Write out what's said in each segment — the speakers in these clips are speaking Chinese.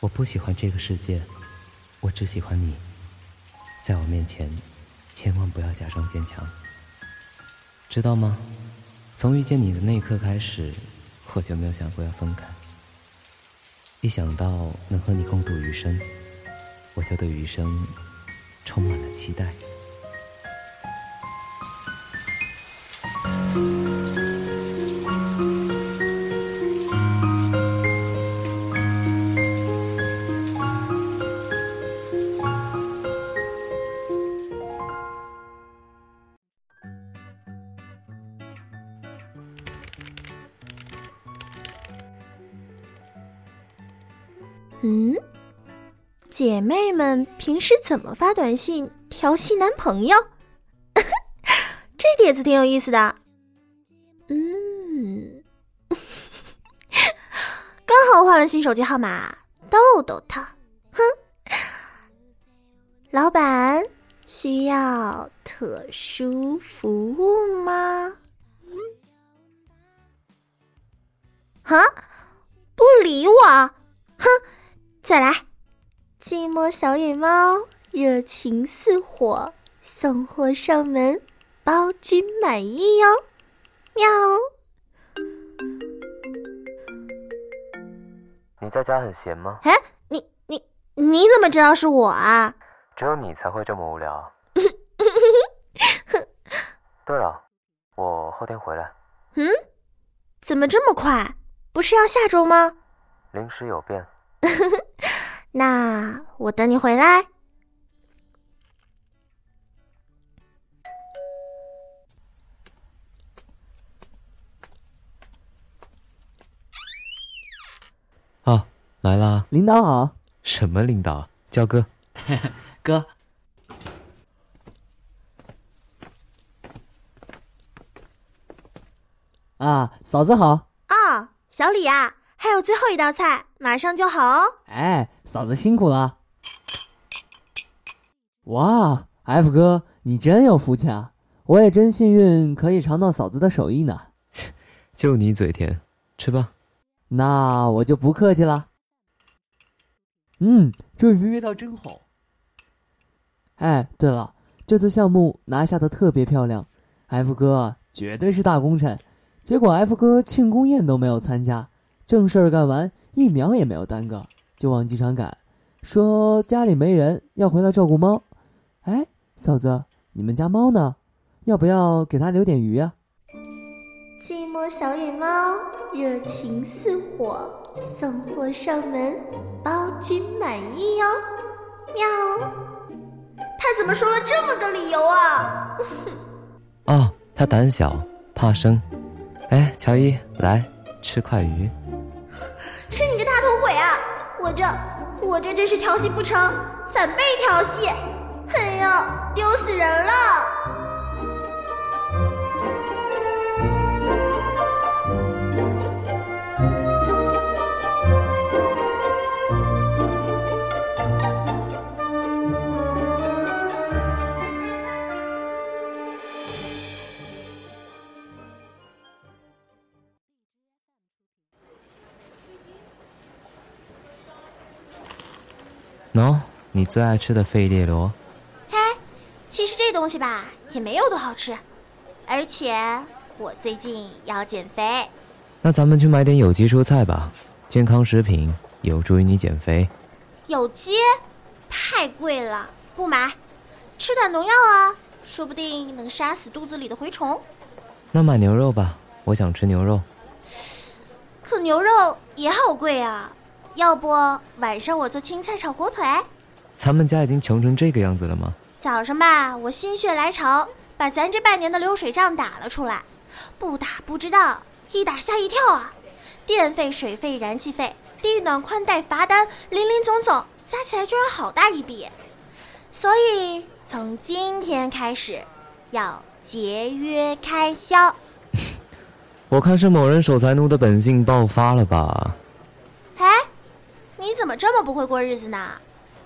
我不喜欢这个世界，我只喜欢你。在我面前，千万不要假装坚强，知道吗？从遇见你的那一刻开始，我就没有想过要分开。一想到能和你共度余生，我就对余生充满了期待。嗯，姐妹们平时怎么发短信调戏男朋友？这点子挺有意思的。嗯，刚好换了新手机号码，逗逗他。哼，老板需要特殊服务吗？啊，不理我，哼！再来，寂寞小野猫热情似火，送货上门，包君满意哟！喵。你在家很闲吗？哎，你你你怎么知道是我啊？只有你才会这么无聊。对了，我后天回来。嗯？怎么这么快？不是要下周吗？临时有变。那我等你回来。啊，来啦！领导好。什么领导？叫哥。哥。啊，嫂子好。啊，小李呀。还有最后一道菜，马上就好哦！哎，嫂子辛苦了。哇，F 哥，你真有福气啊！我也真幸运，可以尝到嫂子的手艺呢。就你嘴甜，吃吧。那我就不客气了。嗯，这鱼味道真好。哎，对了，这次项目拿下的特别漂亮，F 哥绝对是大功臣。结果 F 哥庆功宴都没有参加。正事儿干完，一秒也没有耽搁，就往机场赶，说家里没人，要回来照顾猫。哎，嫂子，你们家猫呢？要不要给它留点鱼啊？寂寞小野猫热情似火，送货上门，包君满意哟。喵！他怎么说了这么个理由啊？哦，他胆小怕生。哎，乔伊，来吃块鱼。我这我这真是调戏不成，反被调戏，哎呀，丢死人了！你最爱吃的费列罗。嘿，其实这东西吧也没有多好吃，而且我最近要减肥。那咱们去买点有机蔬菜吧，健康食品有助于你减肥。有机？太贵了，不买。吃点农药啊，说不定能杀死肚子里的蛔虫。那买牛肉吧，我想吃牛肉。可牛肉也好贵啊。要不晚上我做青菜炒火腿？咱们家已经穷成这个样子了吗？早上吧，我心血来潮，把咱这半年的流水账打了出来。不打不知道，一打吓一跳啊！电费、水费、燃气费、地暖、宽带、罚单，林林总总加起来居然好大一笔。所以从今天开始，要节约开销。我看是某人守财奴的本性爆发了吧？哎你怎么这么不会过日子呢？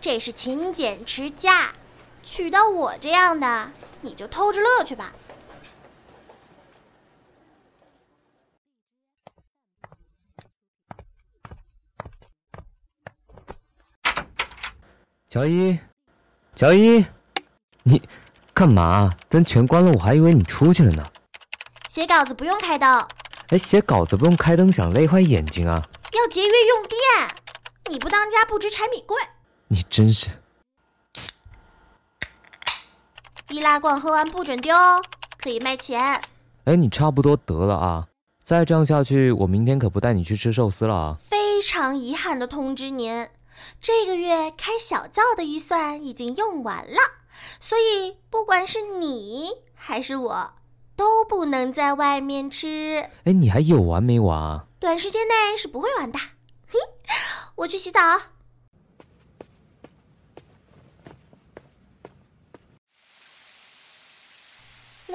这是勤俭持家，娶到我这样的，你就偷着乐去吧。乔伊，乔伊，你干嘛？灯全关了，我还以为你出去了呢。写稿子不用开灯。哎，写稿子不用开灯，想累坏眼睛啊？要节约用电。你不当家不知柴米贵。你真是。易拉罐喝完不准丢哦，可以卖钱。哎，你差不多得了啊！再这样下去，我明天可不带你去吃寿司了啊！非常遗憾的通知您，这个月开小灶的预算已经用完了，所以不管是你还是我，都不能在外面吃。哎，你还有完没完啊？短时间内是不会完的。哼，我去洗澡。哎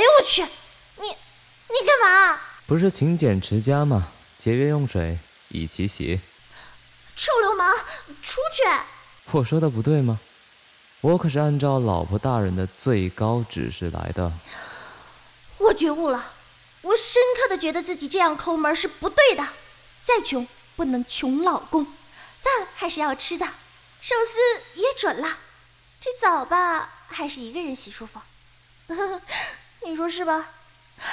呦我去！你你干嘛？不是勤俭持家吗？节约用水，一起洗。臭流氓，出去！我说的不对吗？我可是按照老婆大人的最高指示来的。我觉悟了，我深刻的觉得自己这样抠门是不对的。再穷不能穷老公，饭还是要吃的，寿司也准了。这澡吧，还是一个人洗舒服。你说是吧？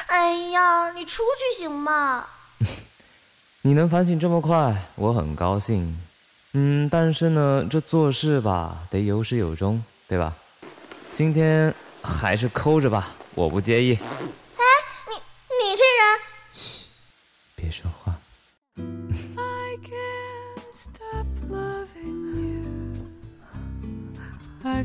哎呀，你出去行吗？你能反省这么快，我很高兴。嗯，但是呢，这做事吧，得有始有终，对吧？今天还是抠着吧，我不介意。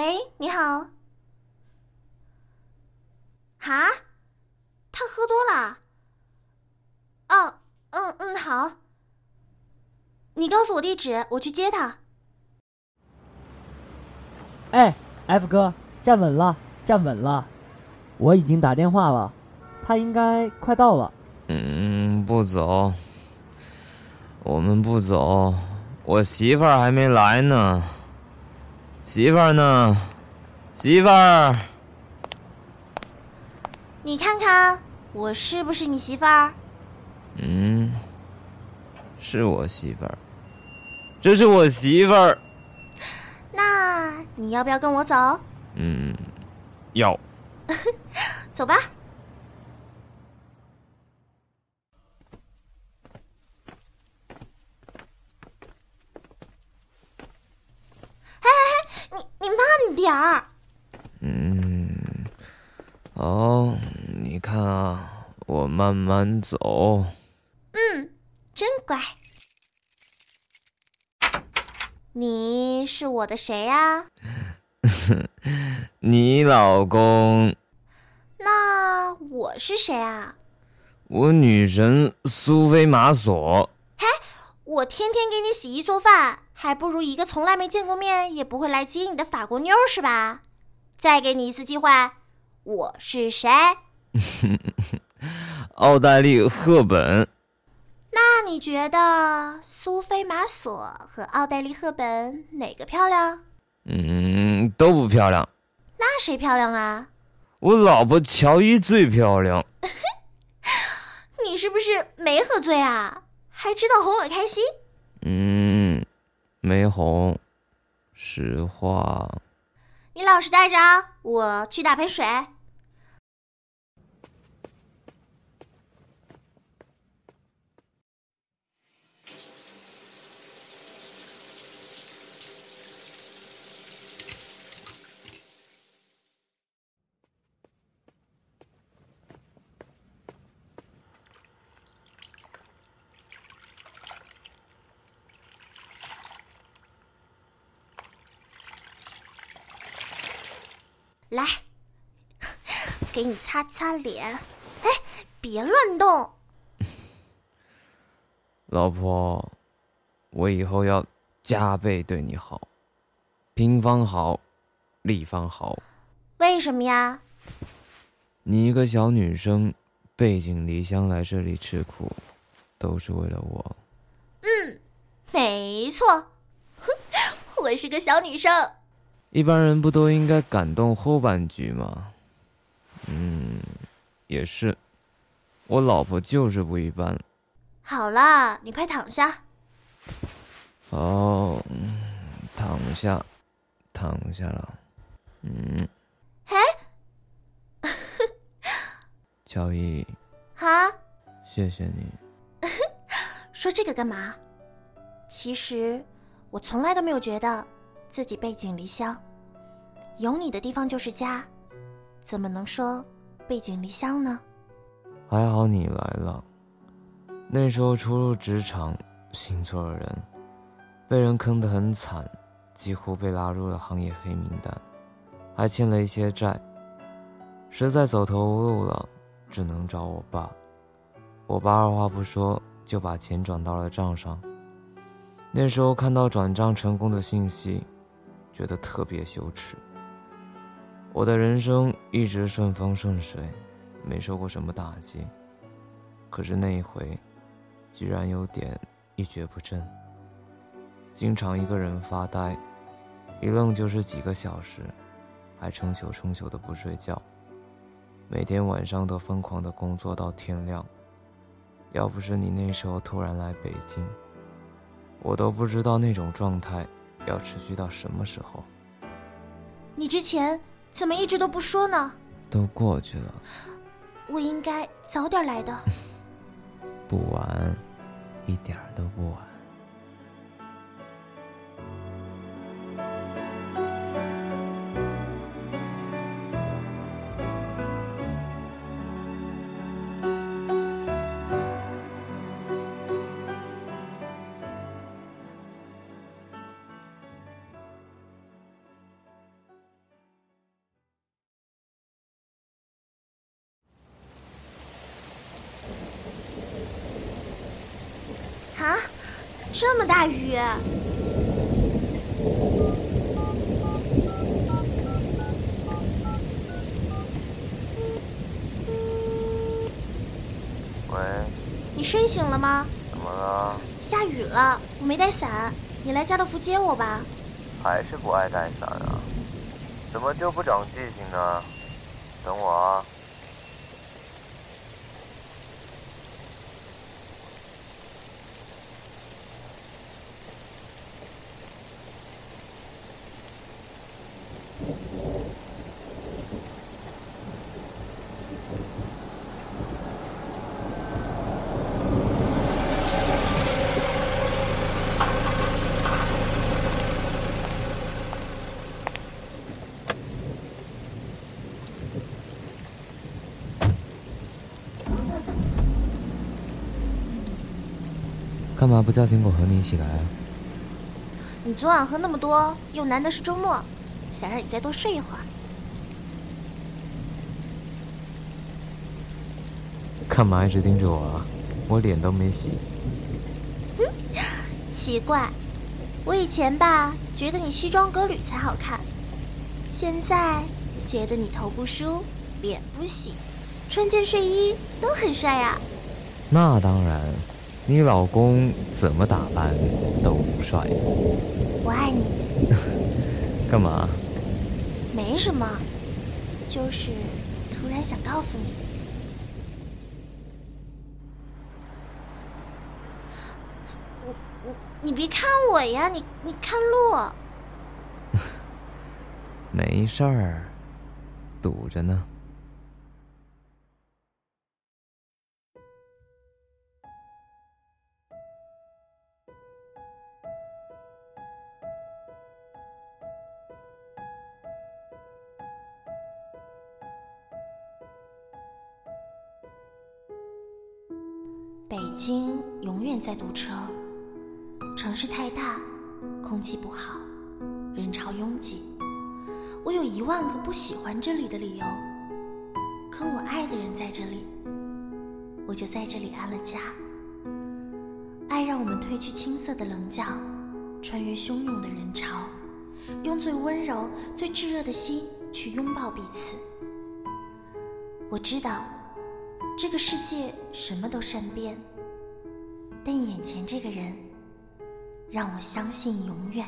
喂，你好。哈？他喝多了。哦，嗯嗯，好。你告诉我地址，我去接他。哎，F 哥，站稳了，站稳了，我已经打电话了，他应该快到了。嗯，不走，我们不走，我媳妇儿还没来呢。媳妇儿呢？媳妇儿，你看看我是不是你媳妇儿？嗯，是我媳妇儿，这是我媳妇儿。那你要不要跟我走？嗯，要。走吧。哎哎哎，你你慢点儿。嗯，哦，你看啊，我慢慢走。嗯，真乖。你是我的谁呀、你老公，那我是谁啊？我女神苏菲玛索。嘿我天天给你洗衣做饭，还不如一个从来没见过面也不会来接你的法国妞是吧？再给你一次机会，我是谁？奥黛丽·赫本，那你觉得苏菲玛索和奥黛丽·赫本哪个漂亮？嗯，都不漂亮。那谁漂亮啊？我老婆乔伊最漂亮。你是不是没喝醉啊？还知道哄我开心？嗯，玫红。实话，你老实待着啊，我去打盆水。来，给你擦擦脸。哎，别乱动。老婆，我以后要加倍对你好，平方好，立方好。为什么呀？你一个小女生，背井离乡来这里吃苦，都是为了我。嗯没错，哼，我是个小女生。一般人不都应该感动后半句吗？嗯，也是，我老婆就是不一般。好了，你快躺下。哦，嗯躺下，躺下了。嗯，嘿，乔伊，哈，谢谢你。说这个干嘛？其实我从来都没有觉得自己背井离乡，有你的地方就是家，怎么能说背井离乡呢？还好你来了。那时候初入职场，信错了人，被人坑得很惨，几乎被拉入了行业黑名单，还欠了一些债，实在走投无路了，只能找我爸。我爸二话不说就把钱转到了账上。那时候看到转账成功的信息，觉得特别羞耻。我的人生一直顺风顺水，没受过什么打击，可是那一回。居然有点一蹶不振，经常一个人发呆，一愣就是几个小时，还成宿成宿的不睡觉，每天晚上都疯狂的工作到天亮。要不是你那时候突然来北京，我都不知道那种状态要持续到什么时候。你之前怎么一直都不说呢？都过去了，我应该早点来的。不晚，一点都不晚。睡醒了吗？怎么了？下雨了，我没带伞，你来家乐福接我吧。还是不爱带伞啊？怎么就不长记性呢？等我啊。干嘛不叫醒我和你一起来啊？你昨晚喝那么多，又难得是周末，想让你再多睡一会儿。干嘛一直盯着我啊？我脸都没洗。嗯 奇怪，我以前吧觉得你西装革履才好看，现在觉得你头不梳，脸不洗，穿件睡衣都很帅呀、那当然，你老公怎么打扮都不帅。我爱你，干嘛？没什么，就是突然想告诉你，我我你别看我呀，你你看路。没事儿，堵着呢。北京永远在堵车，城市太大，空气不好，人潮拥挤。我有一万个不喜欢这里的理由，可我爱的人在这里，我就在这里安了家。爱让我们褪去青涩的棱角，穿越汹涌的人潮，用最温柔、最炙热的心去拥抱彼此。我知道，这个世界什么都善变，但眼前这个人，让我相信永远。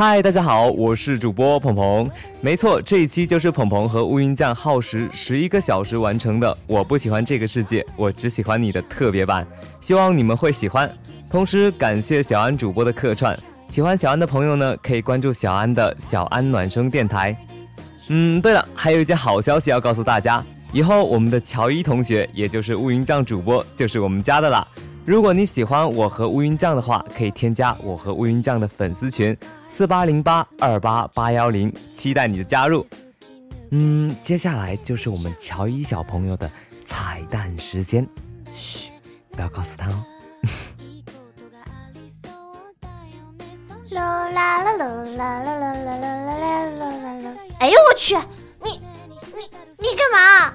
嗨，大家好，我是主播鹏鹏。没错，这一期就是鹏鹏和乌云酱耗时十一个小时完成的《我不喜欢这个世界，我只喜欢你》的特别版，希望你们会喜欢。同时感谢小安主播的客串，喜欢小安的朋友呢，可以关注小安的小安暖声电台。嗯，对了，还有一件好消息要告诉大家，以后我们的乔伊同学，也就是乌云酱主播，就是我们家的啦。如果你喜欢我和乌云酱的话，可以添加我和乌云酱的粉丝群四八零八二八八幺零，期待你的加入。嗯，接下来就是我们乔伊小朋友的彩蛋时间，嘘，不要告诉他哦。啦啦啦啦啦啦啦啦啦啦啦啦！哎呦我去，你你你干嘛？啊，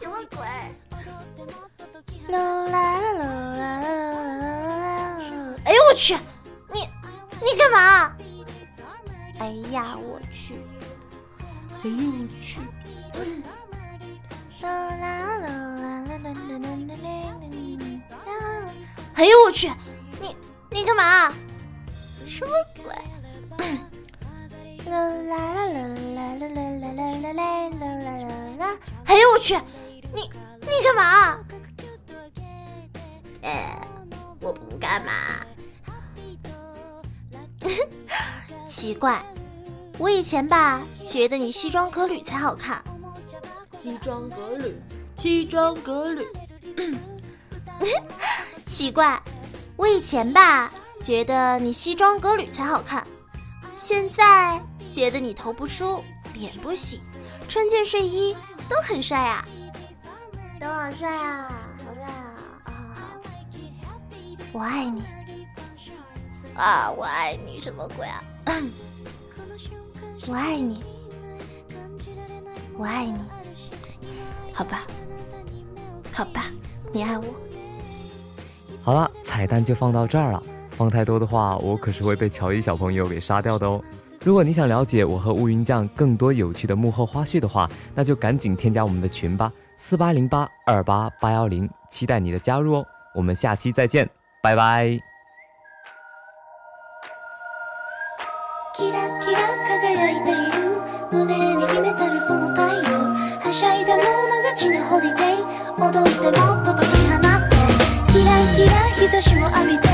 什么鬼？哎呦我去，你你干嘛？哎呀我去，哎呦我去。哎呦我去，你你干嘛？什么鬼？啦啦啦啦啦啦啦啦啦啦！哎呦我去，你你干嘛？哎，我不干嘛。奇怪，我以前吧觉得你西装革履才好看。西装革履，西装革履。奇怪，我以前吧觉得你西装革履才好看，现在觉得你头不梳、脸不洗、穿件睡衣都很帅啊，都好帅啊！我爱你啊，我爱你什么鬼啊？我爱你，我爱你，好吧，好吧，你爱我。好了，彩蛋就放到这儿了。放太多的话，我可是会被乔伊小朋友给杀掉的哦。如果你想了解我和乌云酱更多有趣的幕后花絮的话，那就赶紧添加我们的群吧，四八零八二八八幺零，期待你的加入哦。我们下期再见，拜拜。キラキラ輝いている胸に秘めたるその太陽。はしゃいだ者勝ちのホリデー踊ってもっと解き放って。キラキラ日差しも浴びて。